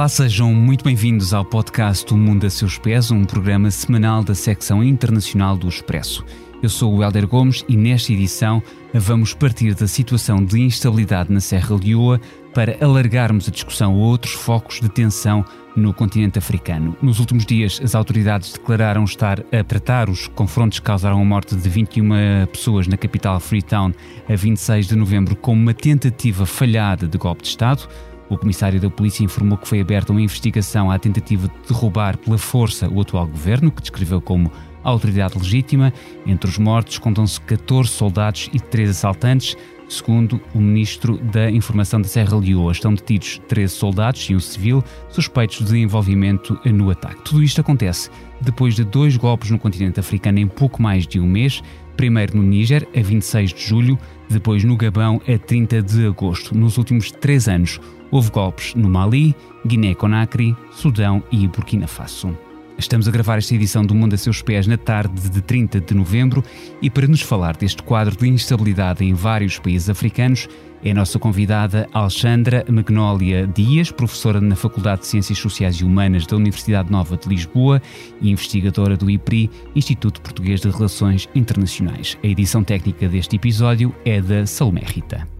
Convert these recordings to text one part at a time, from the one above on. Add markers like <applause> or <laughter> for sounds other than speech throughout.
Olá, sejam muito bem-vindos ao podcast O Mundo a Seus Pés, um programa semanal da secção internacional do Expresso. Eu sou o Helder Gomes e nesta edição vamos partir da situação de instabilidade na Serra Leoa para alargarmos a discussão a outros focos de tensão no continente africano. Nos últimos dias, as autoridades declararam estar a tratar os confrontos que causaram a morte de 21 pessoas na capital Freetown a 26 de novembro como uma tentativa falhada de golpe de Estado. O comissário da polícia informou que foi aberta uma investigação à tentativa de derrubar pela força o atual governo, que descreveu como autoridade legítima. Entre os mortos contam-se 14 soldados e 3 assaltantes. Segundo o ministro da Informação da Serra Leoa, estão detidos 13 soldados e um civil suspeitos de envolvimento no ataque. Tudo isto acontece depois de dois golpes no continente africano em pouco mais de um mês. Primeiro no Níger, a 26 de julho, depois no Gabão, a 30 de agosto. Nos últimos três anos, houve golpes no Mali, Guiné-Conakry, Sudão e Burkina Faso. Estamos a gravar esta edição do Mundo a Seus Pés na tarde de 30 de novembro e para nos falar deste quadro de instabilidade em vários países africanos é a nossa convidada Alexandra Magnólia Dias, professora na Faculdade de Ciências Sociais e Humanas da Universidade Nova de Lisboa e investigadora do IPRI, Instituto Português de Relações Internacionais. A edição técnica deste episódio é da Salomé Rita.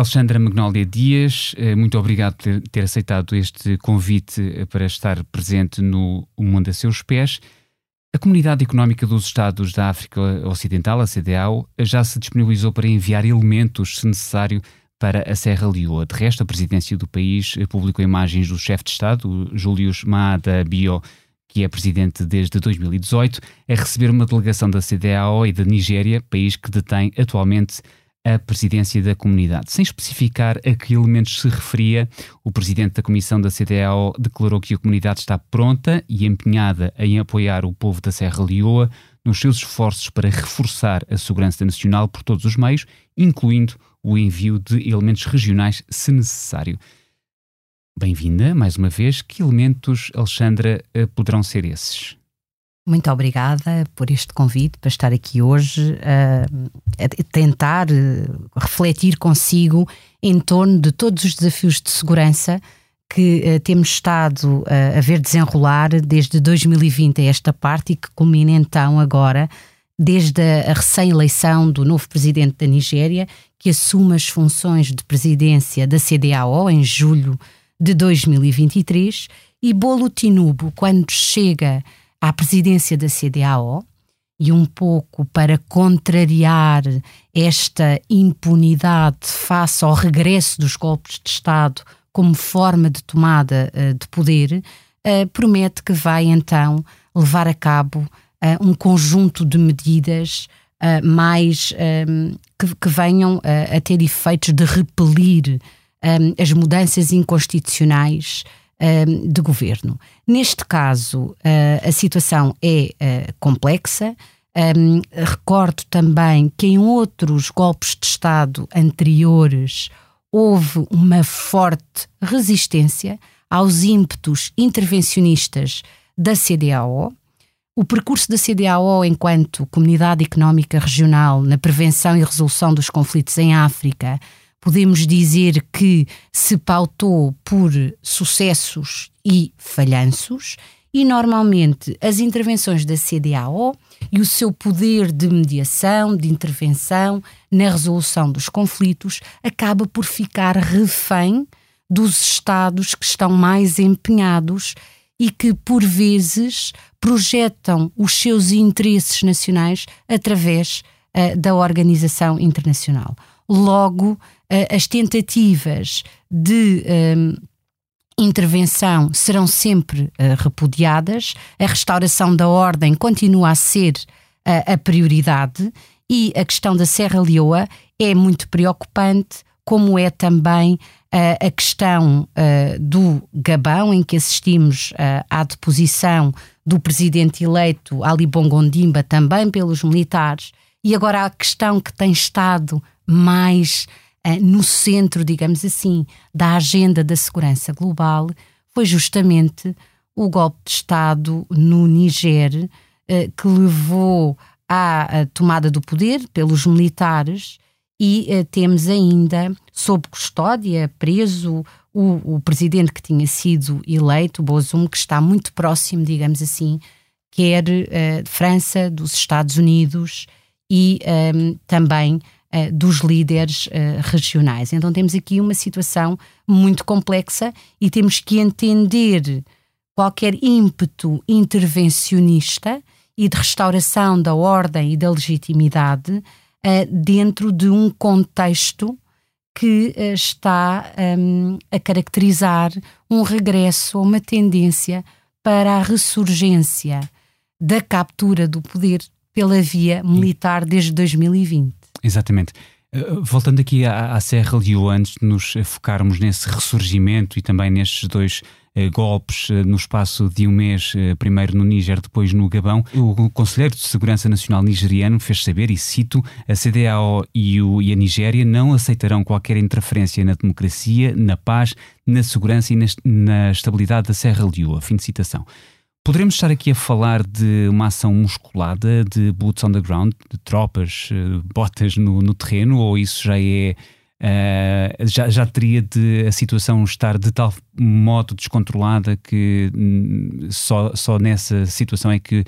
Alexandra Magnólia Dias, eh, muito obrigado por ter aceitado este convite eh, para estar presente no Mundo a Seus Pés. A Comunidade Económica dos Estados da África Ocidental, a CDAO, já se disponibilizou para enviar elementos, se necessário, para a Serra Leoa. De resto, a presidência do país eh, publicou imagens do chefe de Estado, Julius Maada Bio, que é presidente desde 2018, a receber uma delegação da CDAO e da Nigéria, país que detém atualmente a presidência da comunidade. Sem especificar a que elementos se referia, o presidente da comissão da CDAO declarou que a comunidade está pronta e empenhada em apoiar o povo da Serra Leoa nos seus esforços para reforçar a segurança nacional por todos os meios, incluindo o envio de elementos regionais, se necessário. Bem-vinda, mais uma vez. Que elementos, Alexandra, eh, poderão ser esses? Muito obrigada por este convite para estar aqui hoje uh, a tentar uh, refletir consigo em torno de todos os desafios de segurança que uh, temos estado a ver desenrolar desde 2020 a esta parte e que culmina então agora, desde a, a recém-eleição do novo presidente da Nigéria, que assume as funções de presidência da CDAO em julho de 2023, e Bolo Tinubu, quando chega à presidência da CDAO e um pouco para contrariar esta impunidade face ao regresso dos golpes de Estado como forma de tomada uh, de poder, uh, promete que vai então levar a cabo uh, um conjunto de medidas mais um, que, que, venham a ter efeitos de repelir um, as mudanças inconstitucionais de governo. Neste caso, uh, a situação é uh, complexa. Um, recordo também que em outros golpes de Estado anteriores houve uma forte resistência aos ímpetos intervencionistas da CDAO. O percurso da CDAO enquanto Comunidade Económica Regional na prevenção e resolução dos conflitos em África podemos dizer que se pautou por sucessos e falhanços, e normalmente as intervenções da CDAO e o seu poder de mediação, de intervenção na resolução dos conflitos acaba por ficar refém dos Estados que estão mais empenhados e que, por vezes, projetam os seus interesses nacionais através uh, da organização internacional. Logo, as tentativas de um, intervenção serão sempre uh, repudiadas, a restauração da ordem continua a ser uh, a prioridade e a questão da Serra Leoa é muito preocupante, como é também Uh, a questão do Gabão, em que assistimos à deposição do presidente eleito Ali Bongo Ondimba, também pelos militares, e agora a questão que tem estado mais no centro, digamos assim, da agenda da segurança global, foi justamente o golpe de Estado no Niger, que levou à tomada do poder pelos militares e uh, temos ainda sob custódia, preso, o, o, presidente que tinha sido eleito, Bozum, que está muito próximo, digamos assim, quer uh, de França, dos Estados Unidos e um, ehm, também uh, dos líderes regionais. Então temos aqui uma situação muito complexa e temos que entender qualquer ímpeto intervencionista e de restauração da ordem e da legitimidade uh, dentro de um contexto que uh, está um, a caracterizar um regresso ou uma tendência para a ressurgência da captura do poder pela via militar desde 2020. Exatamente. Uh, voltando aqui à, Serra Leoa, antes de nos focarmos nesse ressurgimento e também nestes dois eh, golpes eh, no espaço de um mês, eh, primeiro no Níger, depois no Gabão. O Conselheiro de Segurança Nacional nigeriano fez saber, e cito, a CDAO e, e a Nigéria não aceitarão qualquer interferência na democracia, na paz, na segurança e na, na estabilidade da Serra Leoa. Fim de citação. Poderemos estar aqui a falar de uma ação musculada, de boots on the ground, de tropas, botas no, no terreno, ou isso já é Uh, já, já teria de a situação estar de tal modo descontrolada que hum, só, só nessa situação é que uh,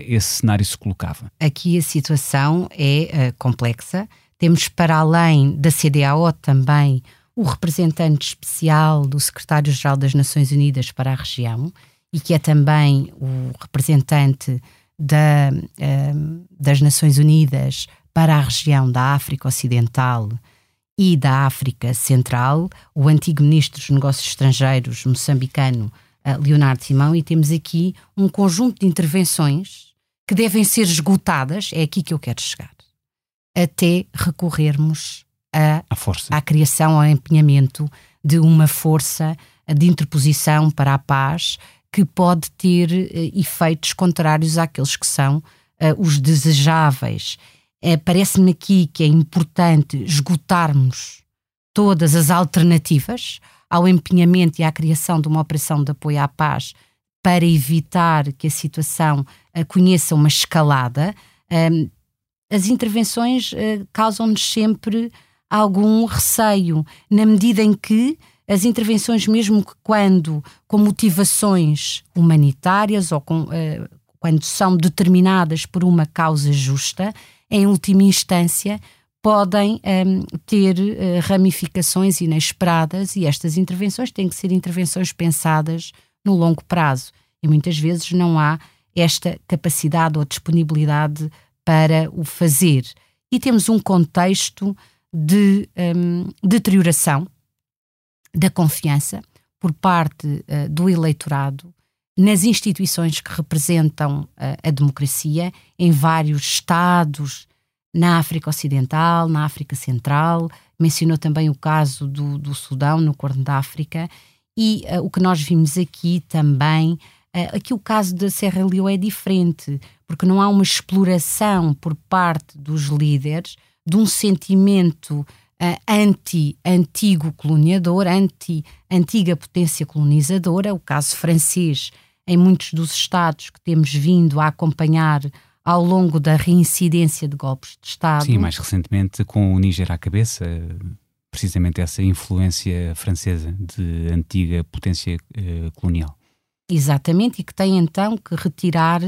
esse cenário se colocava. Aqui a situação é uh, complexa. Temos para além da CDAO também o representante especial do secretário-geral das Nações Unidas para a região e que é também o representante da, das Nações Unidas para a região da África Ocidental e da África Central, o antigo ministro dos Negócios Estrangeiros moçambicano uh, Leonardo Simão, e temos aqui um conjunto de intervenções que devem ser esgotadas, é aqui que eu quero chegar, até recorrermos a, a força. à criação, ao empenhamento de uma força de interposição para a paz que pode ter uh, efeitos contrários àqueles que são uh, os desejáveis é, parece-me aqui que é importante esgotarmos todas as alternativas ao empenhamento e à criação de uma operação de apoio à paz para evitar que a situação uh, conheça uma escalada. As intervenções causam-nos sempre algum receio, na medida em que as intervenções, mesmo que quando com motivações humanitárias ou com, uh, quando são determinadas por uma causa justa, em última instância, podem um, ter uh, ramificações inesperadas e estas intervenções têm que ser intervenções pensadas no longo prazo. E muitas vezes não há esta capacidade ou disponibilidade para o fazer. E temos um contexto de um, deterioração da confiança por parte uh, do eleitorado nas instituições que representam a, a democracia em vários estados, na África Ocidental, na África Central, mencionou também o caso do, do Sudão, no Corno da África, e uh, o que nós vimos aqui também, uh, aqui o caso da Serra Leoa é diferente, porque não há uma exploração por parte dos líderes de um sentimento uh, anti-antigo coloniador, anti-antiga potência colonizadora, o caso francês em muitos dos estados que temos vindo a acompanhar ao longo da reincidência de golpes de Estado. Sim, mais recentemente com o Níger à cabeça, precisamente essa influência francesa de antiga potência eh, colonial. Exatamente, e que tem então que retirar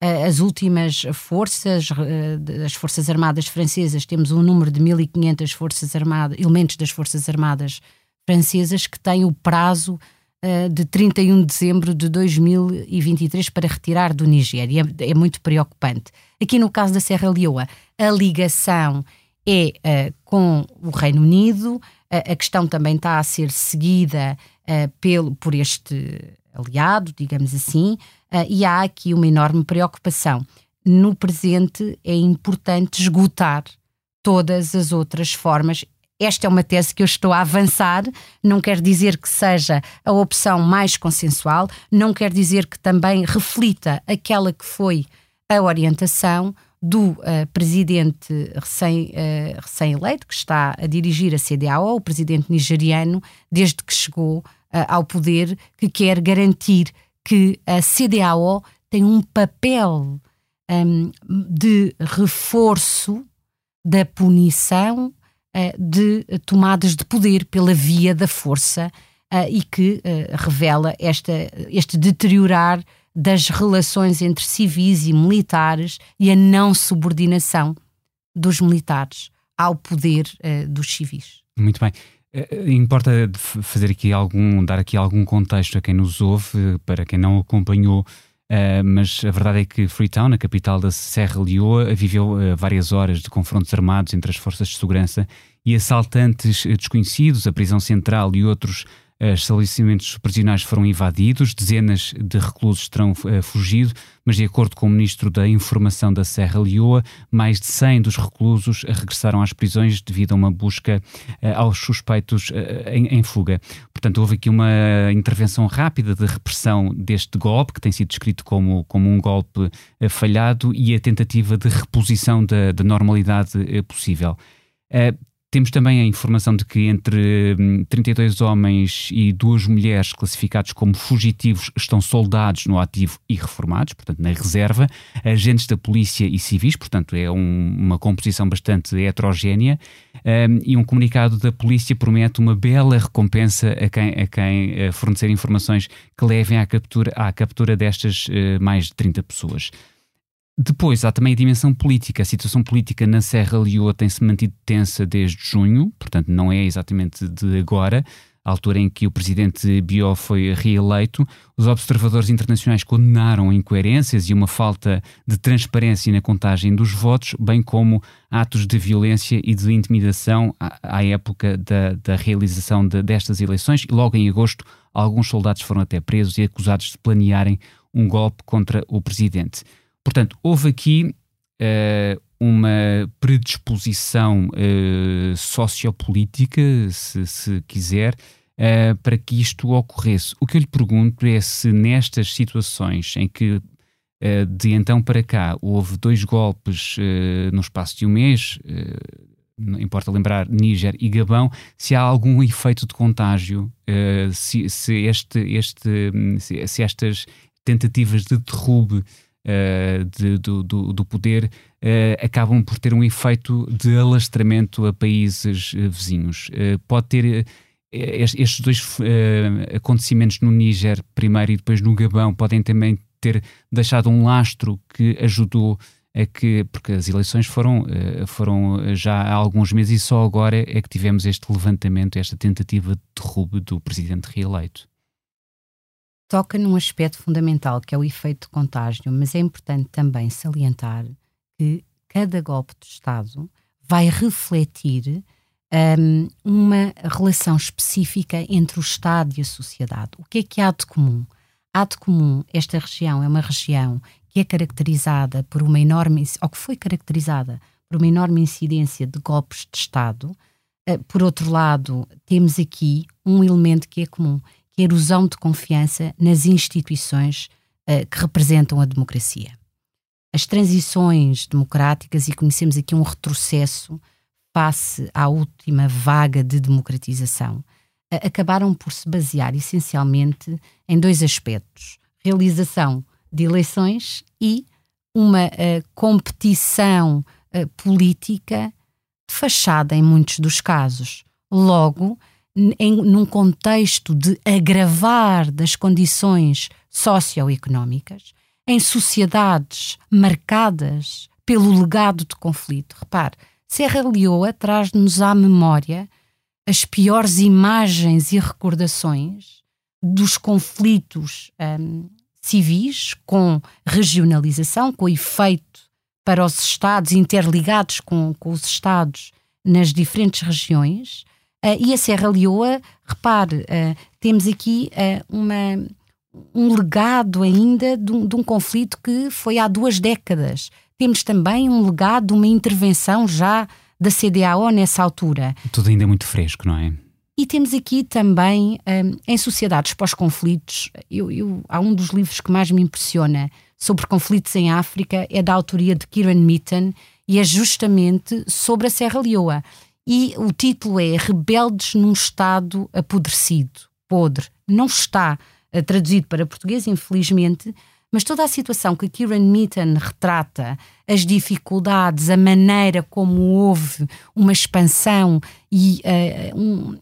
as últimas forças, uh, as Forças Armadas Francesas, temos um número de 1500 forças armadas, elementos das Forças Armadas Francesas que têm o prazo uh, de 31 de dezembro de 2023 para retirar do Nigéria. É, é, muito preocupante. Aqui no caso da Serra Leoa, a ligação é uh, com o Reino Unido, a questão também está a ser seguida pelo, por este aliado, digamos assim, e há aqui uma enorme preocupação. No presente é importante esgotar todas as outras formas. Esta é uma tese que eu estou a avançar, não quer dizer que seja a opção mais consensual, não quer dizer que também reflita aquela que foi a orientação do uh, presidente recém-eleito, uh, recém que está a dirigir a CDAO, o presidente nigeriano, desde que chegou uh, ao poder, que quer garantir que a CDAO tem um papel um, de reforço da punição de tomadas de poder pela via da força e que revela esta, este deteriorar das relações entre civis e militares e a não subordinação dos militares ao poder uh, dos civis. Muito bem. Uh, importa fazer aqui algum, dar aqui algum contexto a quem nos ouve, para quem não acompanhou, uh, mas a verdade é que Freetown, a capital da Serra Leoa, viveu várias horas de confrontos armados entre as forças de segurança e assaltantes desconhecidos, a prisão central e outros estabelecimentos prisionais foram invadidos, dezenas de reclusos terão uh, fugido, mas de acordo com o ministro da Informação da Serra Leoa, mais de 100 dos reclusos regressaram às prisões devido a uma busca uh, aos suspeitos uh, em, em, fuga. Portanto, houve aqui uma intervenção rápida de repressão deste golpe, que tem sido descrito como, como um golpe falhado, e a tentativa de reposição da, da normalidade possível. Temos também a informação de que entre 32 hum, homens e duas mulheres classificados como fugitivos estão soldados no ativo e reformados, portanto, na reserva, agentes da polícia e civis, portanto, é um, uma composição bastante heterogénea. Um, e um comunicado da polícia promete uma bela recompensa a quem, a quem uh, fornecer informações que levem à captura, à captura destas uh, mais de 30 pessoas. Depois há também a dimensão política. A situação política na Serra Leoa tem-se mantido tensa desde junho, portanto, não é exatamente de agora, a altura em que o presidente Bió foi reeleito. Os observadores internacionais condenaram incoerências e uma falta de transparência na contagem dos votos, bem como atos de violência e de intimidação à, à época da, da realização de, destas eleições. E logo em agosto, alguns soldados foram até presos e acusados de planearem um golpe contra o presidente. Portanto, houve aqui uh, uma predisposição uh, sociopolítica, se, se quiser, uh, para que isto ocorresse. O que eu lhe pergunto é se nestas situações em que de então para cá houve dois golpes no espaço de um mês, não importa lembrar Níger e Gabão, se há algum efeito de contágio, se, se, este, este, se, se estas tentativas de derrube uh, de, do, do, do, poder uh, acabam por ter um efeito de alastramento a países uh, vizinhos. pode ter estes dois acontecimentos no Níger primeiro e depois no Gabão podem também ter deixado um lastro que ajudou a que, porque as eleições foram, foram já há alguns meses e só agora é que tivemos este levantamento, esta tentativa de derrube do presidente reeleito toca num aspecto fundamental que é o efeito de contágio, mas é importante também salientar que cada golpe de Estado vai refletir um, uma relação específica entre o Estado e a sociedade. O que é que há de comum? Há de comum, esta região é uma região que é caracterizada por uma enorme, ou que foi caracterizada por uma enorme incidência de golpes de Estado. Uh, por outro lado, temos aqui um elemento que é comum, a erosão de confiança nas instituições uh, que representam a democracia. As transições democráticas, e conhecemos aqui um retrocesso face à última vaga de democratização, uh, acabaram por se basear essencialmente em dois aspectos: realização de eleições e uma uh, competição política fachada em muitos dos casos. Logo, em, num contexto de agravar das condições socioeconómicas, em sociedades marcadas pelo legado de conflito. Repare, Serra Leoa traz-nos à memória as piores imagens e recordações dos conflitos um, civis com regionalização, com efeito para os Estados interligados com, com os Estados nas diferentes regiões Uh, e a Serra Leoa, repare, uh, temos aqui uh, uma, um legado ainda de um, de um, conflito que foi há duas décadas. Temos também um legado de uma intervenção já da CDAO nessa altura. Tudo ainda é muito fresco, não é? E temos aqui também, um, em sociedades pós-conflitos, eu, eu, há um dos livros que mais me impressiona sobre conflitos em África, é da autoria de Kieran Mitten, e é justamente sobre a Serra Leoa. E o título é Rebeldes num Estado Apodrecido, podre. Não está uh, traduzido para português, infelizmente, mas toda a situação que Kieran Mitten retrata, as dificuldades, a maneira como houve uma expansão e uh, um,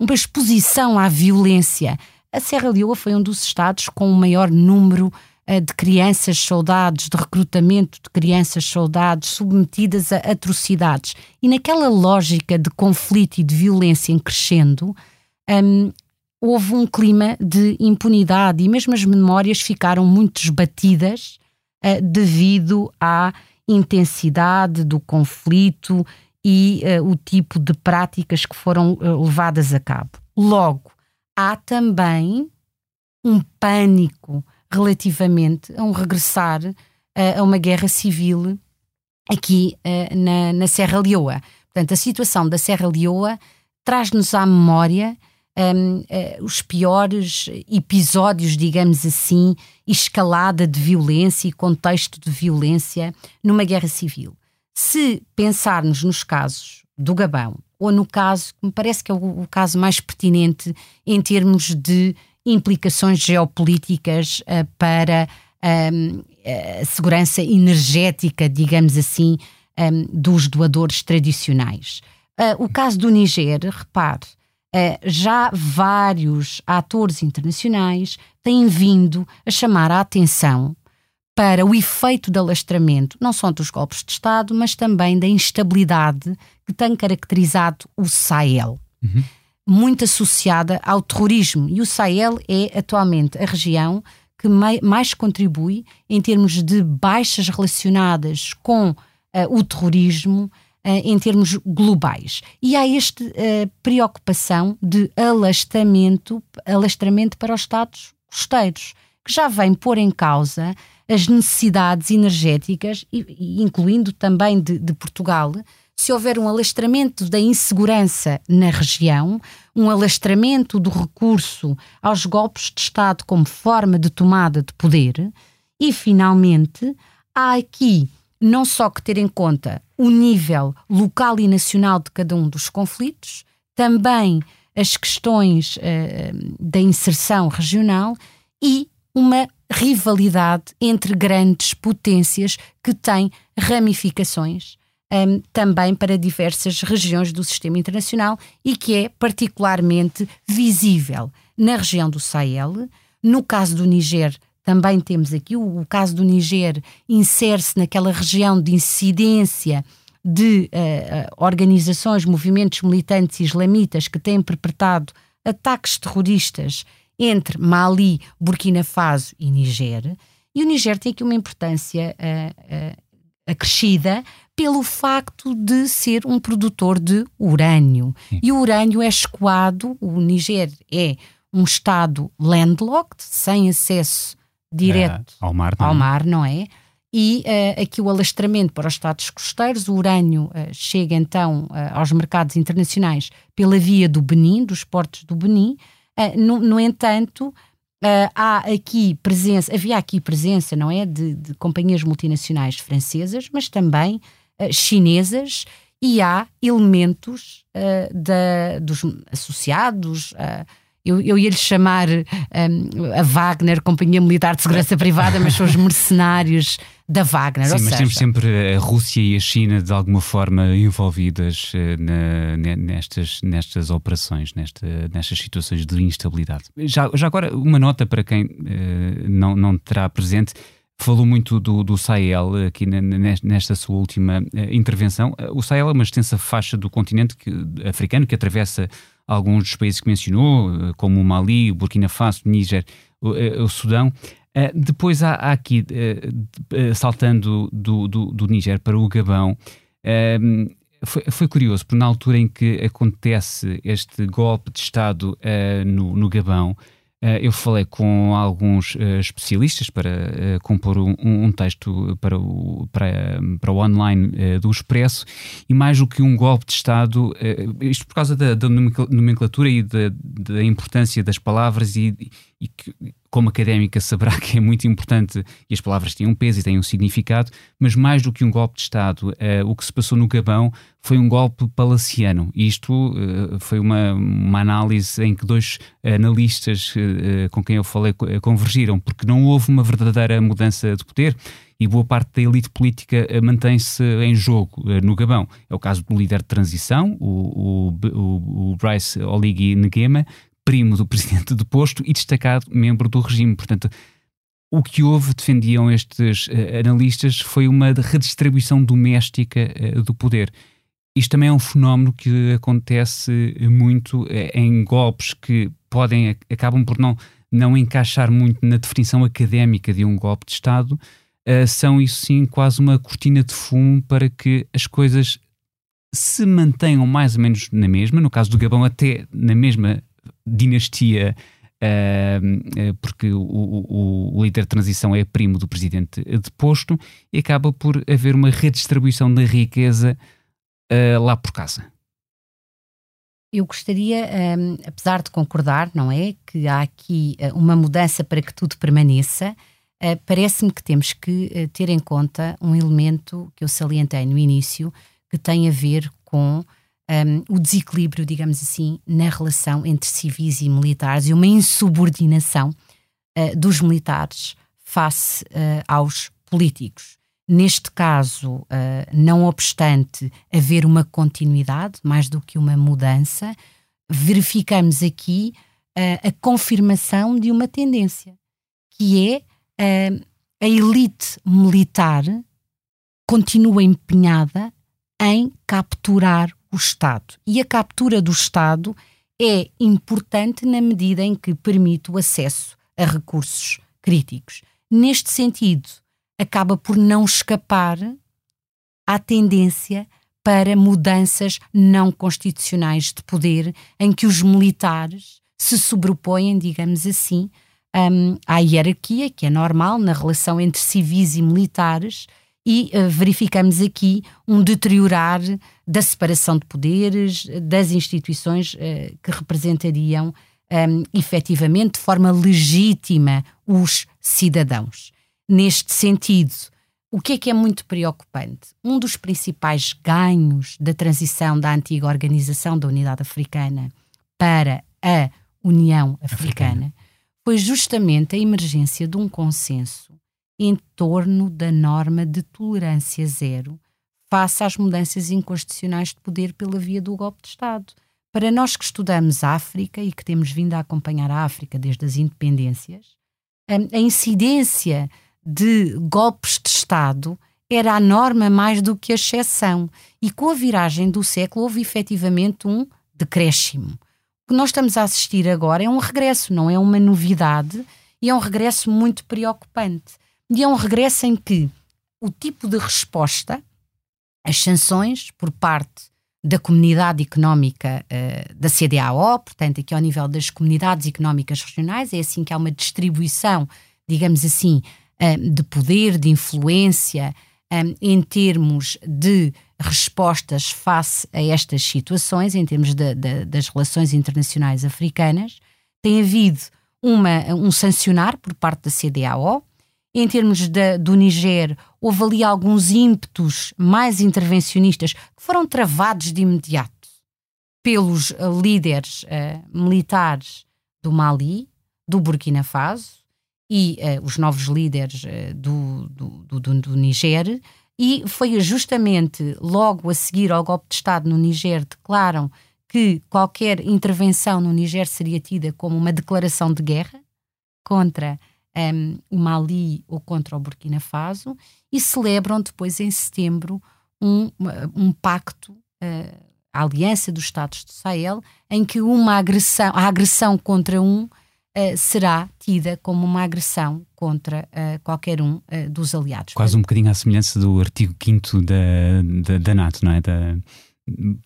uma exposição à violência. A Serra Leoa foi um dos estados com o maior número de crianças soldados, de recrutamento de crianças soldados submetidas a atrocidades. E naquela lógica de conflito e de violência em crescendo, um, houve um clima de impunidade e mesmo as memórias ficaram muito esbatidas uh, devido à intensidade do conflito e uh, o tipo de práticas que foram uh, levadas a cabo. Logo, há também um pânico relativamente a um regressar a uma guerra civil aqui na, na Serra Leoa. Portanto, a situação da Serra Leoa traz-nos à memória um, uh, eh, os piores episódios, digamos assim, escalada de violência e contexto de violência numa guerra civil. Se pensarmos nos casos do Gabão, ou no caso, que me parece que é o, o caso mais pertinente em termos de implicações geopolíticas uh, para a segurança energética, digamos assim, um, dos doadores tradicionais. Uh, o caso do Niger, repare, já vários atores internacionais têm vindo a chamar a atenção para o efeito de alastramento, não só dos golpes de Estado, mas também da instabilidade que tem caracterizado o Sahel, uhum. Muito associada ao terrorismo. E o Sahel é atualmente a região que mais contribui em termos de baixas relacionadas com uh, o terrorismo eh, em termos globais. E há esta uh, preocupação de alastramento, alastramento para os Estados costeiros, que já vem pôr em causa as necessidades energéticas, incluindo também de, de Portugal, se houver um alastramento da insegurança na região, um alastramento do recurso aos golpes de Estado como forma de tomada de poder, e finalmente há aqui não só que ter em conta o nível local e nacional de cada um dos conflitos, também as questões uh, da inserção regional e uma rivalidade entre grandes potências que tem ramificações um, também para diversas regiões do sistema internacional e que é particularmente visível na região do Sahel. No caso do Niger, também temos aqui o, o caso do Niger insere-se naquela região de incidência de uh, organizações, movimentos militantes islamitas que têm perpetrado ataques terroristas entre Mali, Burkina Faso e Niger. E o Niger tem aqui uma importância uh, acrescida pelo facto de ser um produtor de urânio. Sim. E o urânio é escoado, o Niger é um Estado landlocked, sem acesso direto ao mar, não ao é? mar, não é? E uh, aqui o alastramento para os Estados costeiros, o urânio uh, chega então uh, aos mercados internacionais pela via do Benin, dos portos do Benin. No, no, entanto, há aqui presença, havia aqui presença, não é, de, de companhias multinacionais francesas, mas também chinesas, e há elementos da, dos associados eu, eu ia-lhe chamar um, a Wagner, Companhia Militar de Segurança Privada, mas são os mercenários da Wagner. Sim, mas seja... temos sempre a Rússia e a China de alguma forma envolvidas uh, na, nestas, nestas operações, nesta, nestas situações de instabilidade. Já, já agora, uma nota para quem uh, não, não terá presente. Falou muito do, do Sahel aqui nesta sua última intervenção. O Sahel é uma extensa faixa do continente que, africano que atravessa alguns dos países que mencionou, eh, como o Mali, o Burkina Faso, o Níger, o, eh, o Sudão. Uh, depois há, há aqui, uh, saltando do, do, do Níger para o Gabão, uh, foi, foi, curioso, porque na altura em que acontece este golpe de Estado no, no, Gabão, eu falei com alguns especialistas para compor um, um, texto para o, para, para o online do Expresso e mais do que um golpe de Estado, isto por causa da, da nomenclatura e da, da, importância das palavras e, e que, como académica saberá que é muito importante e as palavras têm um peso e têm um significado, mas mais do que um golpe de Estado, o que se passou no Gabão foi um golpe palaciano. Isto foi uma, uma análise em que dois analistas eh, com quem eu falei convergiram, porque não houve uma verdadeira mudança de poder e boa parte da elite política mantém-se em jogo no Gabão. É o caso do líder de transição, o, o, o Bryce Oligui Nguema, primo do presidente deposto e destacado membro do regime. Portanto, o que houve, defendiam estes uh, analistas, foi uma redistribuição doméstica uh, do poder. Isto também é um fenómeno que acontece muito em golpes que podem, acabam por não, não encaixar muito na definição académica de um golpe de Estado, uh, são isso sim quase uma cortina de fumo para que as coisas se mantenham mais ou menos na mesma, no caso do Gabão, até na mesma dinastia. Uh, porque o, o, o, líder de transição é primo do presidente deposto e acaba por haver uma redistribuição da riqueza uh, lá por casa. Eu gostaria, um, apesar de concordar, não é, que há aqui uh, uma mudança para que tudo permaneça, uh, parece-me que temos que ter em conta um elemento que eu salientei no início, que tem a ver com um, o desequilíbrio, digamos assim, na relação entre civis e militares e uma insubordinação dos militares face aos políticos. Neste caso, uh, não obstante haver uma continuidade, mais do que uma mudança, verificamos aqui uh, a confirmação de uma tendência, que é uh, a elite militar continua empenhada em capturar o Estado. E a captura do Estado é importante na medida em que permite o acesso a recursos críticos. Neste sentido, acaba por não escapar à tendência para mudanças não constitucionais de poder, em que os militares se sobrepõem, digamos assim, um, à hierarquia, que é normal na relação entre civis e militares, e uh, verificamos aqui um deteriorar da separação de poderes, das instituições uh, que representariam um, efetivamente de forma legítima os cidadãos. Neste sentido, o que é que é muito preocupante? Um dos principais ganhos da transição da antiga Organização da Unidade Africana para a União Africana, Africana. foi justamente a emergência de um consenso em torno da norma de tolerância zero face às mudanças inconstitucionais de poder pela via do golpe de Estado. Para nós que estudamos a África e que temos vindo a acompanhar a África desde as independências, a incidência de golpes de Estado era a norma mais do que a exceção. E com a viragem do século houve efetivamente um decréscimo. O que nós estamos a assistir agora é um regresso, não é uma novidade, e é um regresso muito preocupante. E é um regresso em que o tipo de resposta, as sanções por parte da comunidade económica uh, da CDAO, portanto, aqui ao nível das comunidades económicas regionais, é assim que há uma distribuição, digamos assim, de poder, de influência, em termos de respostas face a estas situações, em termos de, de, das relações internacionais africanas. Tem havido uma, um sancionar por parte da CDAO. Em termos do Niger, houve ali alguns ímpetos mais intervencionistas que foram travados de imediato pelos líderes uh, militares do Mali, do Burkina Faso, e uh, os novos líderes uh, do, do, do, do, Niger, e foi justamente logo a seguir ao golpe de Estado no Niger declaram que qualquer intervenção no Niger seria tida como uma declaração de guerra contra um, ehm, o Mali ou contra o Burkina Faso e celebram depois em setembro um, um pacto, uh, a Aliança dos Estados do Sahel, em que uma agressão, a agressão contra um uh, será tida como uma agressão contra uh, qualquer um dos aliados. Quase um bocadinho à semelhança do artigo 5 da, da, da NATO, não é? Da,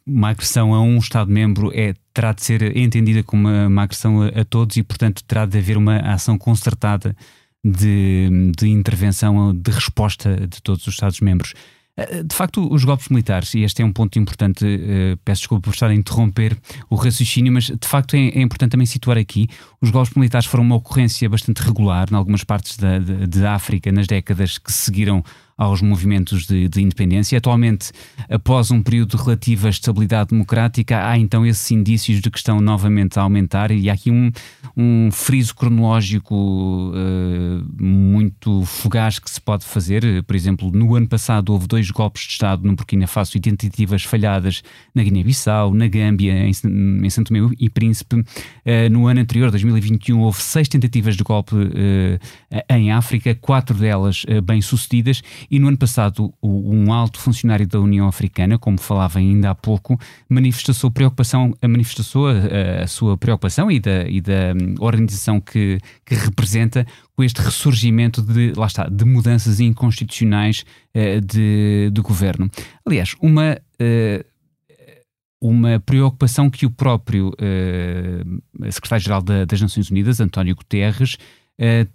uma agressão a um Estado-membro é, terá de ser entendida como uma, uma agressão a, a, todos e, portanto, terá de haver uma ação concertada de, de intervenção, de resposta de todos os Estados-membros. Eh, de facto, os golpes militares, e este é um ponto importante, uh, peço desculpa por estar a interromper o raciocínio, mas de facto é, é, importante também situar aqui: os golpes militares foram uma ocorrência bastante regular em algumas partes da, de, de África nas décadas que seguiram aos movimentos de, de, independência. Atualmente, após um período de relativa estabilidade democrática, há então esses indícios de que estão novamente a aumentar, e há aqui um, um friso cronológico uh, muito fugaz que se pode fazer. Por exemplo, no ano passado houve dois golpes de Estado no Burkina Faso e tentativas falhadas na Guiné-Bissau, na Gâmbia, em, em Santo Tomé e Príncipe. Uh, no ano anterior, 2021, houve seis tentativas de golpe uh, em África, quatro delas bem-sucedidas e no ano passado, um alto funcionário da União Africana, como falava ainda há pouco, manifestou preocupação, manifestou a, a sua preocupação e da, e da hum, organização que, que representa com este ressurgimento de, lá está, de mudanças inconstitucionais uh, de, de governo. Aliás, uma. Uh, uma preocupação que o próprio secretário-geral da, das Nações Unidas, António Guterres,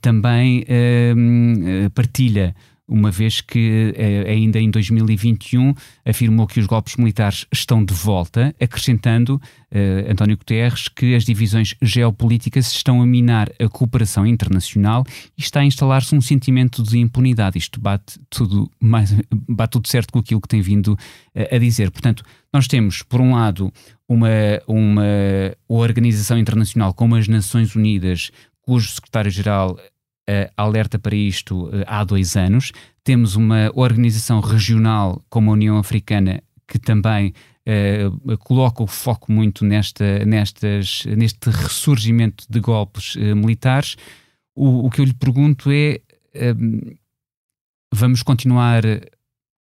também uh, partilha uma vez que eh, ainda em 2021 afirmou que os golpes militares estão de volta, acrescentando eh, António Guterres que as divisões geopolíticas estão a minar a cooperação internacional e está a instalar-se um sentimento de impunidade. Isto bate tudo, mais, <laughs> bate tudo certo com aquilo que tem vindo eh, a dizer. Portanto, nós temos, por um lado, uma, uma organização internacional como as Nações Unidas, cujo secretário-geral uh, alerta para isto uh, há dois anos. Temos uma organização regional como a União Africana que também uh, coloca o foco muito nesta, nestas, neste ressurgimento de golpes militares. O, o, que eu lhe pergunto é: vamos continuar?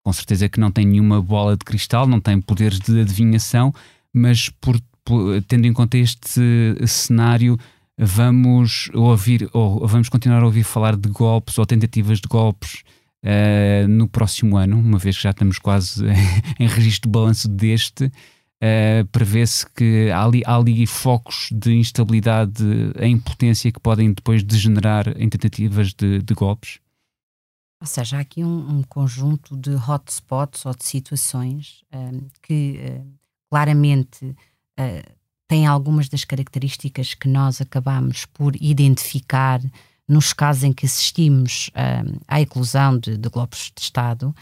Com certeza que não tem nenhuma bola de cristal, não tem poderes de adivinhação, mas por, por, tendo em conta este cenário, vamos ouvir ou vamos continuar a ouvir falar de golpes ou tentativas de golpes uh, no próximo ano, uma vez que já estamos quase <laughs> em registro de balanço deste. Uh, prevê-se que há ali, há ali focos de instabilidade em potência que podem depois degenerar em tentativas de, de golpes? Ou seja, há aqui um, um, conjunto de hotspots ou de situações um, eh, que uh, claramente uh, tem algumas das características que nós acabamos por identificar nos casos em que assistimos um, à eclosão de, de golpes de Estado.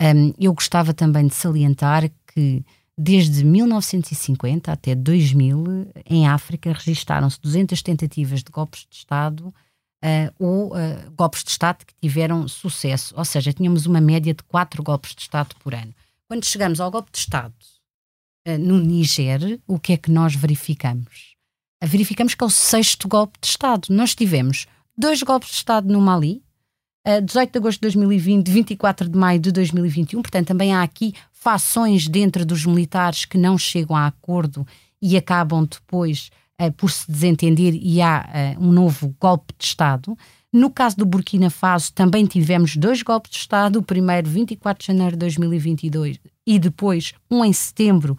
Um, eu gostava também de salientar que desde 1950 até 2000, em África, registaram-se 200 tentativas de golpes de Estado uh, ou uh, golpes de Estado que tiveram sucesso. Ou seja, tínhamos uma média de 4 golpes de Estado por ano. Quando chegamos ao golpe de Estado no Níger, o que é que nós verificamos? Verificamos que é o sexto golpe de Estado. Nós tivemos dois golpes de Estado no Mali, 18 de agosto de 2020, 24 de maio de 2021. Portanto, também há aqui fações dentro dos militares que não chegam a acordo e acabam depois uh, por se desentender e há uh, um novo golpe de Estado. No caso do Burkina Faso, também tivemos dois golpes de Estado, o primeiro 24 de janeiro de 2022 e depois um em setembro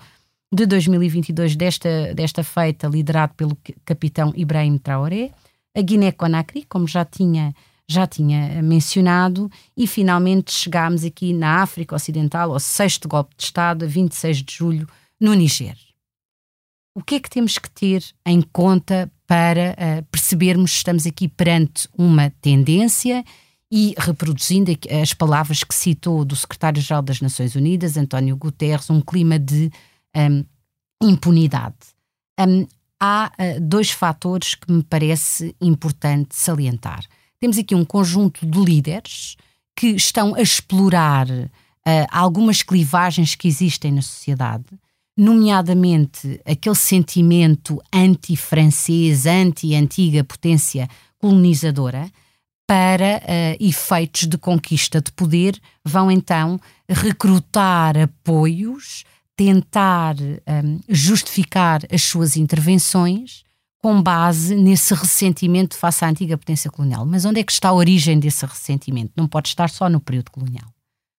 de 2022 desta, desta feita, liderado pelo capitão Ibrahim Traoré, a Guiné-Conakry, como já tinha, já tinha mencionado, e finalmente chegámos aqui na África Ocidental, ao sexto golpe de Estado, a 26 de julho, no Niger. O que é que temos que ter em conta para uh, percebermos que estamos aqui perante uma tendência e reproduzindo as palavras que citou do secretário-geral das Nações Unidas, António Guterres, um clima de um, impunidade. Um, há uh, dois fatores que me parece importante salientar. Temos aqui um conjunto de líderes que estão a explorar uh, algumas clivagens que existem na sociedade, nomeadamente aquele sentimento anti-francês, anti-antiga potência colonizadora, para uh, efeitos de conquista de poder, vão então recrutar apoios tentar um, justificar as suas intervenções com base nesse ressentimento face à antiga potência colonial. Mas onde é que está a origem desse ressentimento? Não pode estar só no período colonial.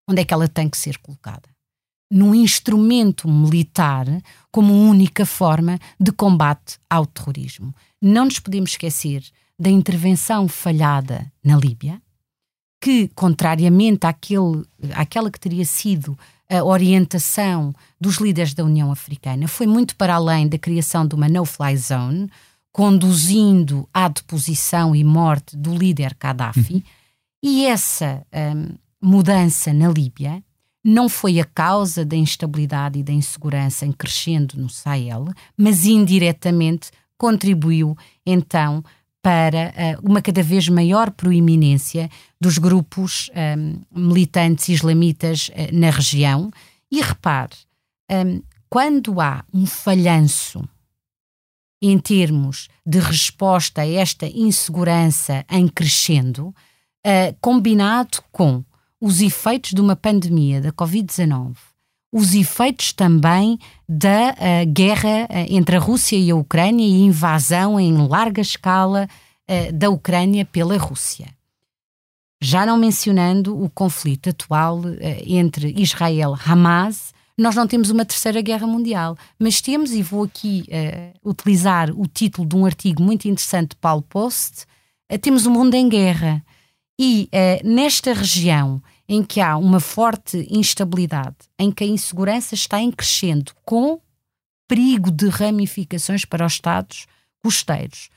Onde é que ela tem que ser colocada? num instrumento militar como única forma de combate ao terrorismo. Não nos podemos esquecer da intervenção falhada na Líbia, que, contrariamente àquele, àquela que teria sido a orientação dos líderes da União Africana, foi muito para além da criação de uma no-fly zone, conduzindo à deposição e morte do líder Gaddafi. Uhum. E essa um, mudança na Líbia não foi a causa da instabilidade e da insegurança em crescendo no Sahel, mas indiretamente contribuiu então para uh, uma cada vez maior proeminência dos grupos um, militantes islamitas uh, na região. E repare, um, quando há um falhanço em termos de resposta a esta insegurança em crescendo, uh, combinado com os efeitos de uma pandemia da Covid-19, os efeitos também da uh, guerra uh, entre a Rússia e a Ucrânia e invasão em larga escala uh, da Ucrânia pela Rússia. Já não mencionando o conflito atual entre Israel e Hamas, nós não temos uma terceira guerra mundial, mas temos, e vou aqui utilizar o título de um artigo muito interessante de Paulo Post, temos o um mundo em guerra. E nesta região em que há uma forte instabilidade, em que a insegurança está em crescendo, com perigo de ramificações para os Estados costeiros.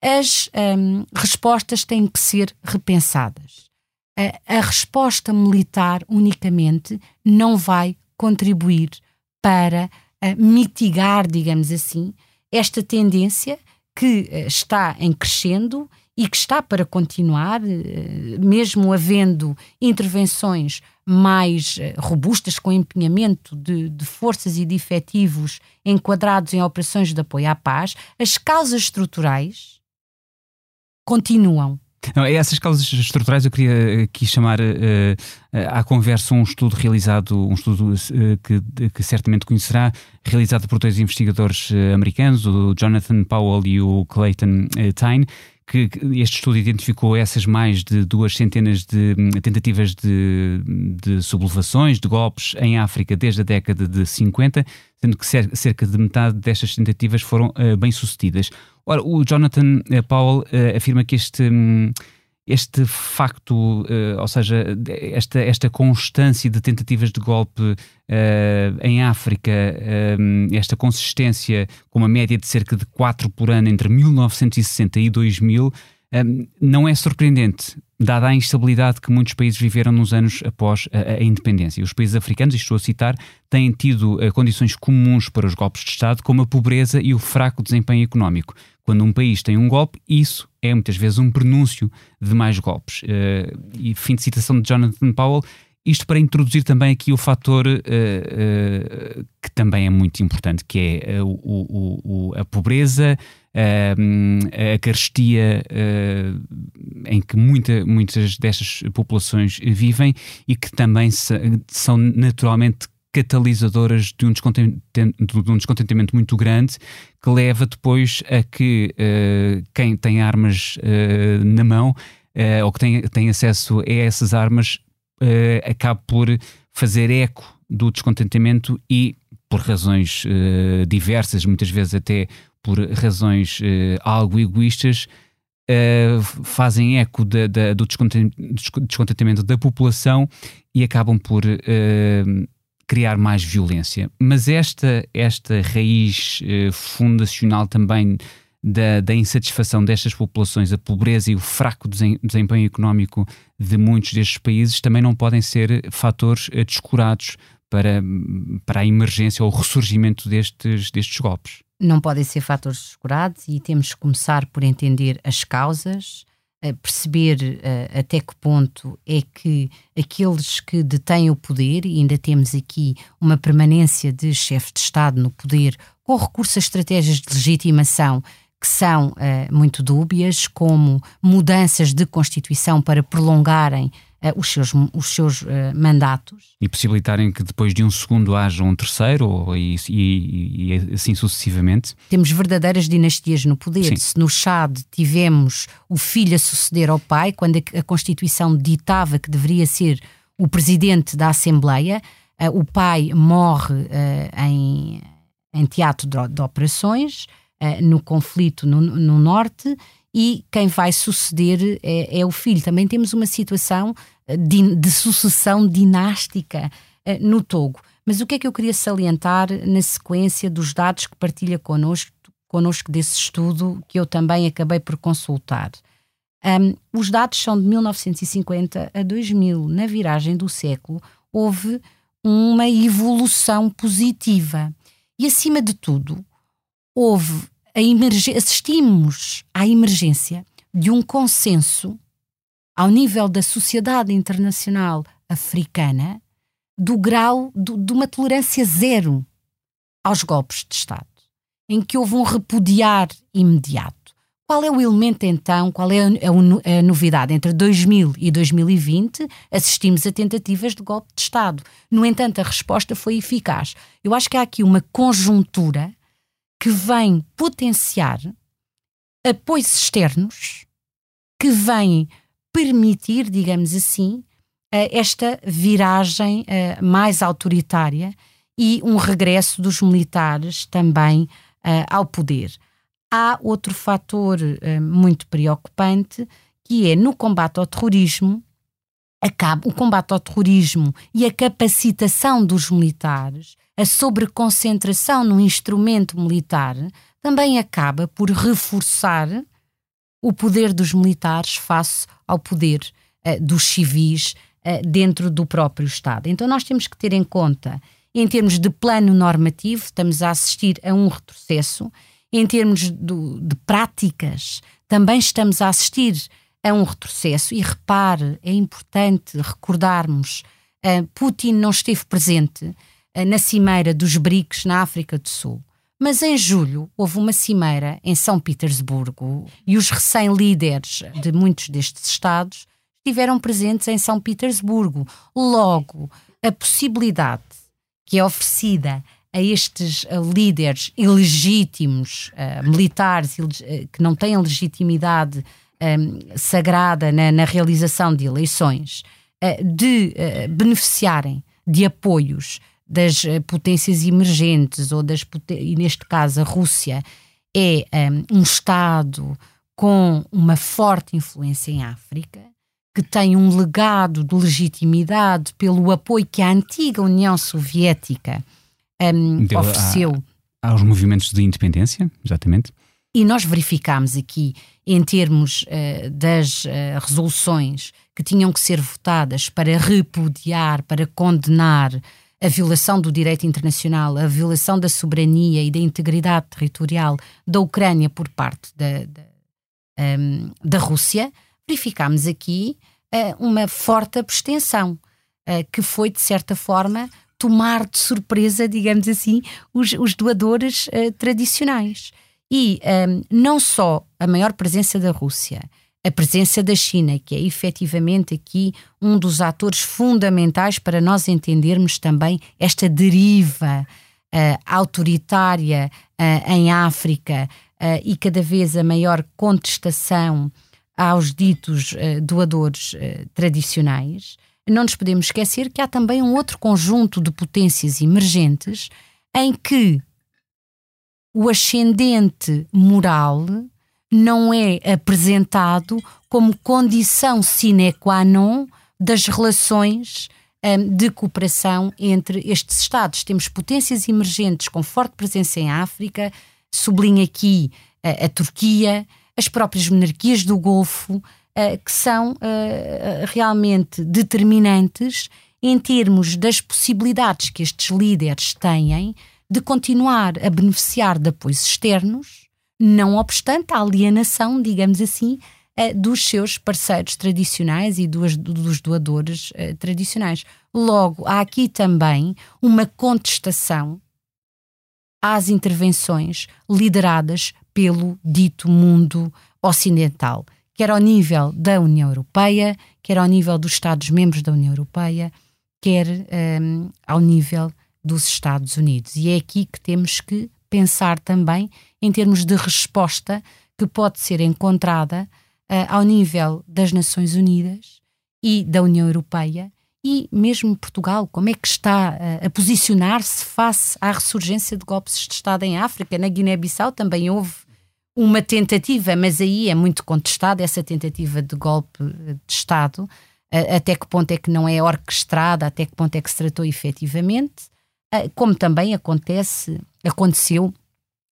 As um, respostas têm que ser repensadas. A, a resposta militar unicamente não vai contribuir para uh, mitigar, digamos assim, esta tendência que uh, está em crescendo e que está para continuar, eh, mesmo havendo intervenções mais eh, robustas, com empenhamento de, de, forças e de efetivos enquadrados em operações de apoio à paz, as causas estruturais continuam. Não, essas causas estruturais eu queria aqui chamar uh, à conversa um estudo realizado, um estudo uh, que, que, certamente conhecerá, realizado por dois investigadores uh, americanos, o Jonathan Powell e o Clayton Tyne, que este estudo identificou essas mais de duas centenas de hum, tentativas de, de sublevações, de golpes em África desde a década de 50, sendo que cerca de metade destas tentativas foram uh, bem-sucedidas. Ora, o Jonathan uh, Powell uh, afirma que este. Um, este facto, uh, ou seja, esta, esta constância de tentativas de golpe uh, em África, uh, esta consistência com uma média de cerca de 4 por ano entre 1960 e 2000, não é surpreendente, dada a instabilidade que muitos países viveram nos anos após a, a independência. Os países africanos, e estou a citar, têm tido condições comuns para os golpes de Estado, como a pobreza e o fraco desempenho económico. Quando um país tem um golpe, isso é muitas vezes um prenúncio de mais golpes. Uh, e fim de citação de Jonathan Powell. Isto para introduzir também aqui o fator uh, uh, que também é muito importante, que é o, o, a pobreza, a carestia em que muita, muitas destas populações vivem e que também são naturalmente catalisadoras de um, de um descontentamento muito grande que leva depois a que uh, quem tem armas uh, na mão uh, ou que tem, tem acesso a essas armas acabe por fazer eco do descontentamento e por razões diversas, muitas vezes até por razões algo egoístas, Uh, fazem eco do descontentamento da população e acabam por uh, criar mais violência. Mas esta, esta raiz eh, fundacional também da, da, insatisfação destas populações, a pobreza e o fraco desempenho económico de muitos destes países também não podem ser fatores eh, descurados para, para a emergência ou o ressurgimento destes, destes golpes. Não podem ser fatores descurados e temos que começar por entender as causas, perceber uh, até que ponto é que aqueles que detêm o poder, e ainda temos aqui uma permanência de chefe de Estado no poder, com recurso a estratégias de legitimação que são uh, muito dúbias, como mudanças de Constituição para prolongarem os seus, os seus uh, mandatos. E possibilitarem que depois de um segundo haja um terceiro ou, e, e, e assim sucessivamente. Temos verdadeiras dinastias no poder. Sim. Se no Chad tivemos o filho a suceder ao pai, quando a, a Constituição ditava que deveria ser o presidente da Assembleia, o pai morre em, em teatro de, de operações, no conflito no, no norte, e quem vai suceder é, é, o filho. Também temos uma situação de, de sucessão dinástica no Togo. Mas o que é que eu queria salientar na sequência dos dados que partilha connosco, connosco desse estudo que eu também acabei por consultar? Um, os dados são de 1950 a 2000. Na viragem do século, houve uma evolução positiva. E, acima de tudo, houve assistimos à emergência de um consenso ao nível da sociedade internacional africana do grau do, de uma tolerância zero aos golpes de Estado, em que houve um repudiar imediato. Qual é o elemento então, qual é a, a, novidade? Entre 2000 e 2020 assistimos a tentativas de golpe de Estado. No entanto, a resposta foi eficaz. Eu acho que há aqui uma conjuntura que vem potenciar apoios externos, que vem permitir, digamos assim, esta viragem uh, mais autoritária e um regresso dos militares também uh, ao poder. Há outro fator muito preocupante que é no combate ao terrorismo, acaba, o combate ao terrorismo e a capacitação dos militares, a sobreconcentração no instrumento militar, também acaba por reforçar o poder dos militares face ao poder dos civis eh, dentro do próprio Estado. Então nós temos que ter em conta, em termos de plano normativo, estamos a assistir a um retrocesso, em termos do, de práticas, também estamos a assistir a um retrocesso. E repare, é importante recordarmos: uh, Putin não esteve presente uh, na cimeira dos BRICS na África do Sul. Mas em julho houve uma cimeira em São Petersburgo e os recém-líderes de muitos destes Estados estiveram presentes em São Petersburgo. Logo, a possibilidade que é oferecida a estes uh, líderes ilegítimos, uh, militares, que não têm legitimidade sagrada na, na, realização de eleições, de beneficiarem de apoios das potências emergentes, ou das e neste caso a Rússia, é um, um Estado com uma forte influência em África que tem um legado de legitimidade pelo apoio que a antiga União Soviética um, ofereceu. A, aos movimentos de independência, exatamente. E nós verificámos aqui, em termos uh, das uh, resoluções que tinham que ser votadas para repudiar, para condenar a violação do direito internacional, a violação da soberania e da integridade territorial da Ucrânia por parte da, da, um, da Rússia, verificámos aqui uh, uma forte abstenção, uh, que foi, de certa forma, tomar de surpresa, digamos assim, os, os doadores uh, tradicionais. E um, não só a maior presença da Rússia, a presença da China, que é efetivamente aqui um dos atores fundamentais para nós entendermos também esta deriva uh, autoritária uh, em África uh, e cada vez a maior contestação aos ditos doadores tradicionais, não nos podemos esquecer que há também um outro conjunto de potências emergentes em que o ascendente moral não é apresentado como condição sine qua non das relações um, de cooperação entre estes Estados. Temos potências emergentes com forte presença em África, sublinho aqui uh, a Turquia, as próprias monarquias do Golfo, uh, que são uh, realmente determinantes em termos das possibilidades que estes líderes têm de continuar a beneficiar de apoios externos, não obstante a alienação, digamos assim, dos seus parceiros tradicionais e dos, dos doadores tradicionais. Logo, há aqui também uma contestação às intervenções lideradas pelo dito mundo ocidental, quer ao nível da União Europeia, quer ao nível dos Estados-membros da União Europeia, quer um, ao nível dos Estados Unidos. E é aqui que temos que pensar também em termos de resposta que pode ser encontrada uh, ao nível das Nações Unidas e da União Europeia e mesmo Portugal, como é que está a, a posicionar-se face à ressurgência de golpes de Estado em África? Na Guiné-Bissau também houve uma tentativa, mas aí é muito contestada essa tentativa de golpe de Estado. Até que ponto é que não é orquestrada, até que ponto é que se tratou efetivamente, como também acontece, aconteceu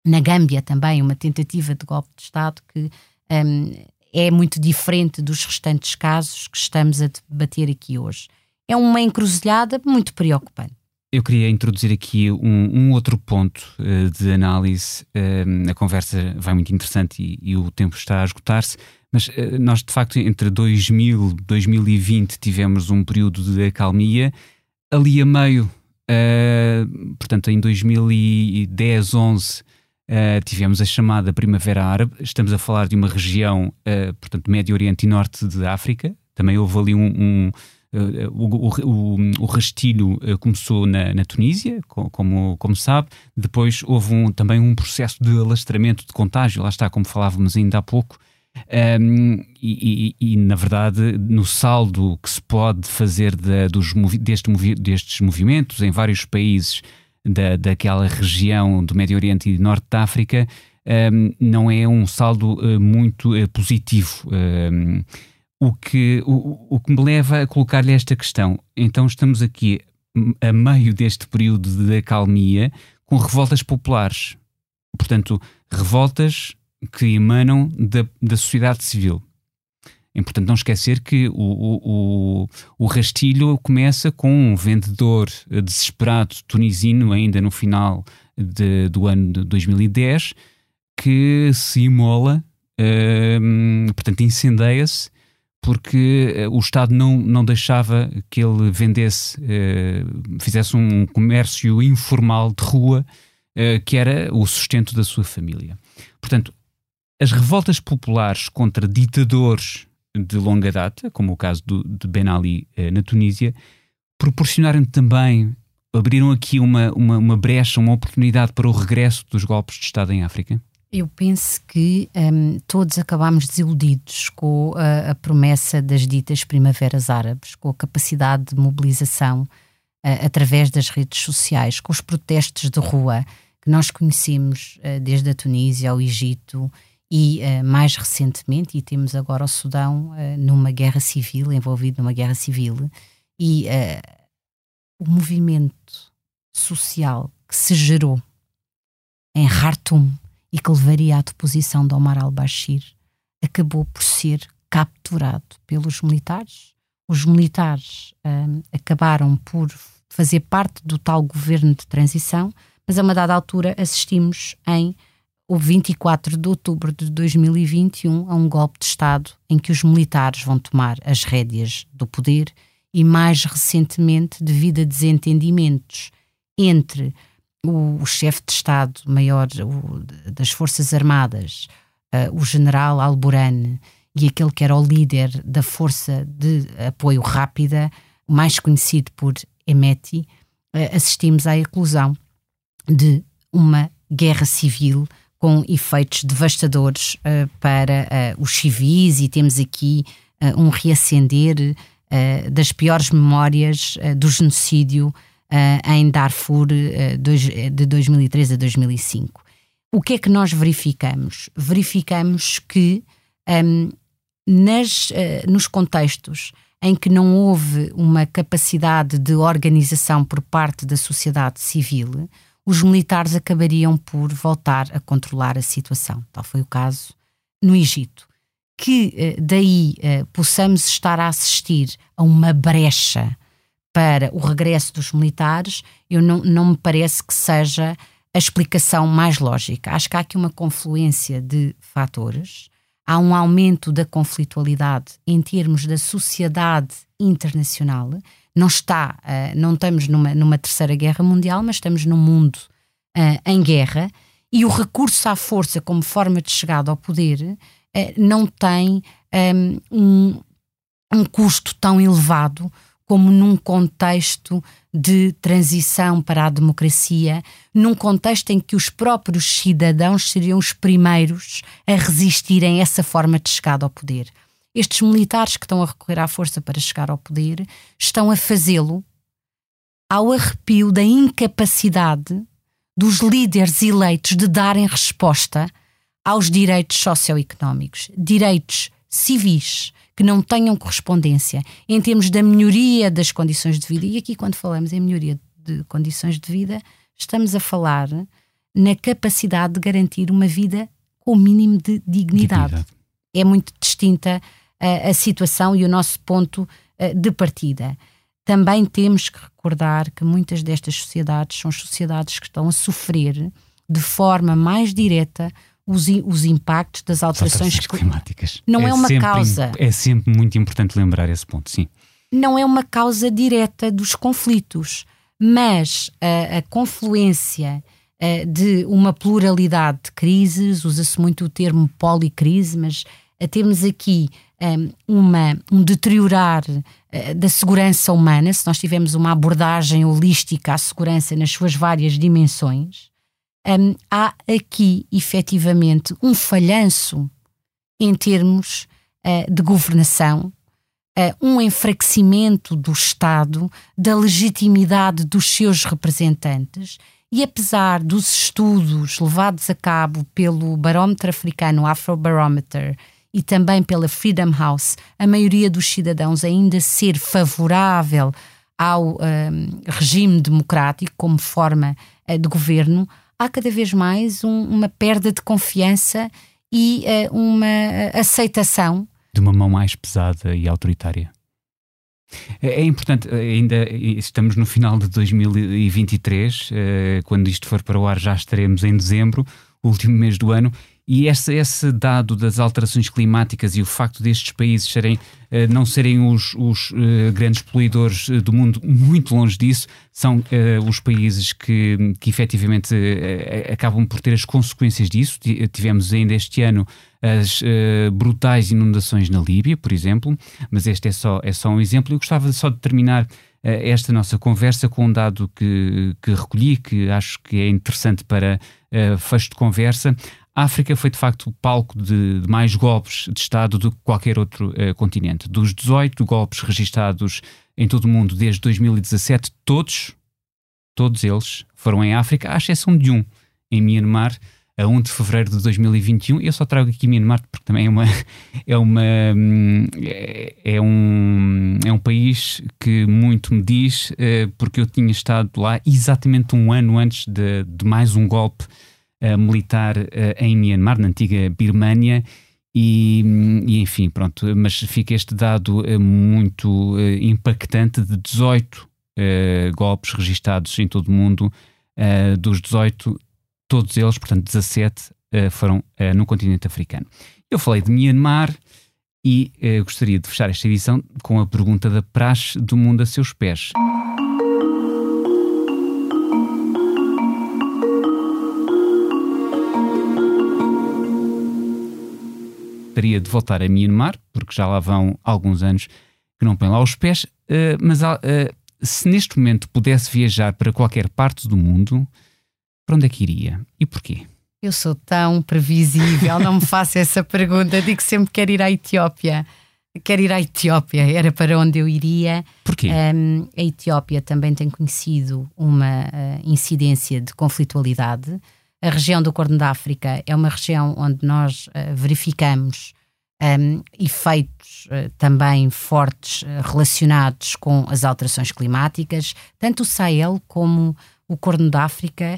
na Gâmbia também, uma tentativa de golpe de Estado que um, é muito diferente dos restantes casos que estamos a debater aqui hoje. É uma encruzilhada muito preocupante. Eu queria introduzir aqui um, um outro ponto uh, de análise. Uh, a conversa vai muito interessante e, e o tempo está a esgotar-se, mas uh, nós, de facto, entre 2000 e 2020 tivemos um período de acalmia. Ali a meio, portanto, em 2010, 11, tivemos a chamada Primavera Árabe. Estamos a falar de uma região, portanto, Médio Oriente e Norte de África. Também houve ali um, um Uh, o, o, o, rastilho uh, começou na, na Tunísia, como, como sabe, depois houve um, também um processo de alastramento de contágio, lá está, como falávamos ainda há pouco, um, e, e, e, na verdade, no saldo que se pode fazer de, dos, deste, destes movimentos em vários países da, daquela região do Médio Oriente e Norte da África, um, não é um saldo uh, muito uh, positivo. Um, o que, o, o que me leva a colocar-lhe esta questão. Então, estamos aqui a meio deste período de acalmia com revoltas populares. Portanto, revoltas que emanam da, da sociedade civil. É importante não esquecer que o, o, o, rastilho começa com um vendedor desesperado tunisino, ainda no final de, do ano de 2010, que se imola, hum, portanto, incendeia-se porque uh, o Estado não, não deixava que ele vendesse, uh, fizesse um comércio informal de rua, que era o sustento da sua família. Portanto, as revoltas populares contra ditadores de longa data, como o caso do, de Ben Ali na Tunísia, proporcionaram também, abriram aqui uma, uma, uma brecha, uma oportunidade para o regresso dos golpes de Estado em África? Eu penso que um, todos acabámos desiludidos com a, a, promessa das ditas primaveras árabes, com a capacidade de mobilização uh, através das redes sociais, com os protestos de rua que nós conhecemos uh, desde a Tunísia ao Egito e uh, mais recentemente, e temos agora o Sudão numa guerra civil, envolvido numa guerra civil, e o movimento social que se gerou em Khartoum e que levaria à deposição de Omar al-Bashir, acabou por ser capturado pelos militares. Os militares acabaram por fazer parte do tal governo de transição, mas a uma dada altura assistimos em o 24 de outubro de 2021 a um golpe de Estado em que os militares vão tomar as rédeas do poder e, mais recentemente, devido a desentendimentos entre o, o chefe de Estado-Maior das Forças Armadas, uh, o general Alborane, e aquele que era o líder da Força de Apoio Rápida, mais conhecido por Emeti, uh, assistimos à eclosão de uma guerra civil com efeitos devastadores uh, para uh, os civis, e temos aqui uh, um reacender das piores memórias do genocídio em Darfur dois, de 2003 a 2005. O que é que nós verificamos? Verificamos que um, nas, uh, nos contextos em que não houve uma capacidade de organização por parte da sociedade civil, os militares acabariam por voltar a controlar a situação. Tal foi o caso no Egito. Que daí possamos estar a assistir a uma brecha para o regresso dos militares, eu não, não me parece que seja a explicação mais lógica. Acho que há aqui uma confluência de fatores. Há um aumento da conflitualidade em termos da sociedade internacional. Não está, uh, não estamos numa, numa terceira guerra mundial, mas estamos num mundo uh, em guerra e o recurso à força como forma de chegada ao poder uh, não tem um, um custo tão elevado como num contexto de transição para a democracia, num contexto em que os próprios cidadãos seriam os primeiros a resistirem a essa forma de chegada ao poder. Estes militares que estão a recorrer à força para chegar ao poder estão a fazê-lo ao arrepio da incapacidade dos líderes eleitos de darem resposta aos direitos socioeconómicos, direitos civis que não tenham correspondência em termos da melhoria das condições de vida. E aqui, quando falamos em melhoria de condições de vida, estamos a falar na capacidade de garantir uma vida com o mínimo de dignidade. dignidade. É muito distinta a, a, situação e o nosso ponto de partida. Também temos que recordar que muitas destas sociedades são sociedades que estão a sofrer de forma mais direta os, os impactos das alterações, alterações climáticas. Não é, é uma sempre, causa. É sempre muito importante lembrar esse ponto, sim. Não é uma causa direta dos conflitos, mas a, a confluência a, de uma pluralidade de crises, usa-se muito o termo policrise, mas a, temos aqui uma, um deteriorar da segurança humana, se nós tivermos uma abordagem holística à segurança nas suas várias dimensões, um, há aqui efetivamente um falhanço em termos uh, de governação, uh, um enfraquecimento do Estado, da legitimidade dos seus representantes. E apesar dos estudos levados a cabo pelo barómetro africano Afrobarometer e também pela Freedom House, a maioria dos cidadãos ainda ser favorável ao um, regime democrático como forma uh, de governo, há cada vez mais um, uma perda de confiança e uh, uma aceitação. De uma mão mais pesada e autoritária. É, é importante, ainda estamos no final de 2023, eh, quando isto for para o ar já estaremos em dezembro, último mês do ano, e esse, esse dado das alterações climáticas e o facto destes países serem, uh, não serem os, os uh, grandes poluidores uh, do mundo, muito longe disso, são os países que, que efetivamente acabam por ter as consequências disso. Tivemos ainda este ano as brutais inundações na Líbia, por exemplo, mas este é só, é só um exemplo. Eu gostava só de terminar esta nossa conversa com um dado que, que recolhi, que acho que é interessante para uh, fecho de conversa. A África foi de facto o palco de, de mais golpes de Estado do que qualquer outro uh, continente. Dos 18 golpes registados em todo o mundo desde 2017, todos, todos eles foram em África, à exceção de um, em Myanmar, a 1 de fevereiro de 2021. Eu só trago aqui Myanmar porque também é uma <laughs> é uma é, é um é um país que muito me diz uh, porque eu tinha estado lá exatamente um ano antes de, de mais um golpe uh, militar uh, em Myanmar, na antiga Birmânia, e, e, enfim, pronto, mas fica este dado uh, muito impactante de 18 golpes registados em todo o mundo, dos 18, todos eles, portanto 17, foram no continente africano. Eu falei de Myanmar e gostaria de fechar esta edição com a pergunta da praxe do mundo a seus pés. Gostaria de voltar a Myanmar, porque já lá vão alguns anos que não põem lá os pés, uh, mas uh, se neste momento pudesse viajar para qualquer parte do mundo, para onde é que iria e porquê? Eu sou tão previsível, não me <laughs> faça essa pergunta. Digo sempre que quero ir à Etiópia. Quero ir à Etiópia, era para onde eu iria. Porquê? Um, a Etiópia também tem conhecido uma uh, incidência de conflitualidade a região do Corno da África é uma região onde nós uh, verificamos um, efeitos uh, também fortes uh, relacionados com as alterações climáticas. Tanto o Sahel como o Corno da África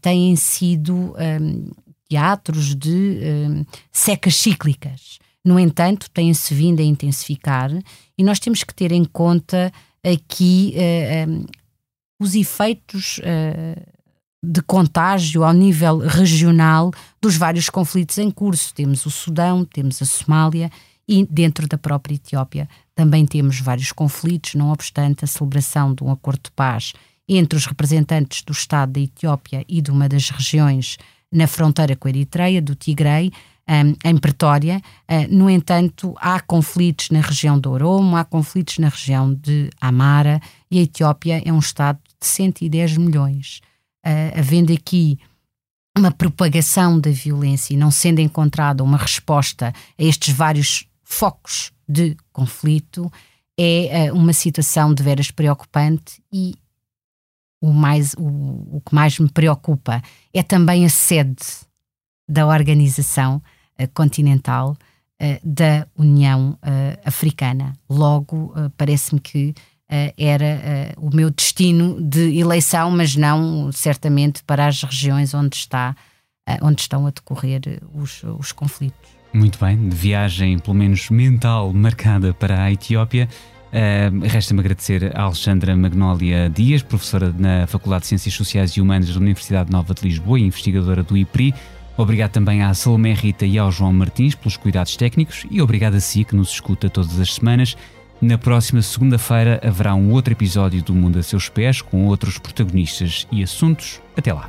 têm sido um, teatros de um, secas cíclicas. No entanto, têm-se vindo a intensificar e nós temos que ter em conta aqui os efeitos de contágio ao nível regional dos vários conflitos em curso. Temos o Sudão, temos a Somália e dentro da própria Etiópia também temos vários conflitos, não obstante a celebração de um acordo de paz entre os representantes do Estado da Etiópia e de uma das regiões na fronteira com a Eritreia, do Tigray, um, em Pretória. Uh, no entanto, há conflitos na região do Oromo, há conflitos na região de Amara e a Etiópia é um Estado de 110 milhões uh, havendo aqui uma propagação da violência e não sendo encontrada uma resposta a estes vários focos de conflito, é uma situação de veras preocupante e o, mais, o, o que mais me preocupa é também a sede da organização uh, continental uh, da União uh, Africana. Logo, parece-me que era o meu destino de eleição, mas não certamente para as regiões onde, está, onde estão a decorrer os, os conflitos. Muito bem, de viagem, pelo menos mental, marcada para a Etiópia. Uh, Resta-me agradecer a Alexandra Magnólia Dias, professora na Faculdade de Ciências Sociais e Humanas da Universidade Nova de Lisboa e investigadora do IPRI. Obrigado também à Salomé Rita e ao João Martins pelos cuidados técnicos e obrigado a si que nos escuta todas as semanas. Na próxima segunda-feira haverá um outro episódio do Mundo a Seus Pés com outros protagonistas e assuntos. Até lá.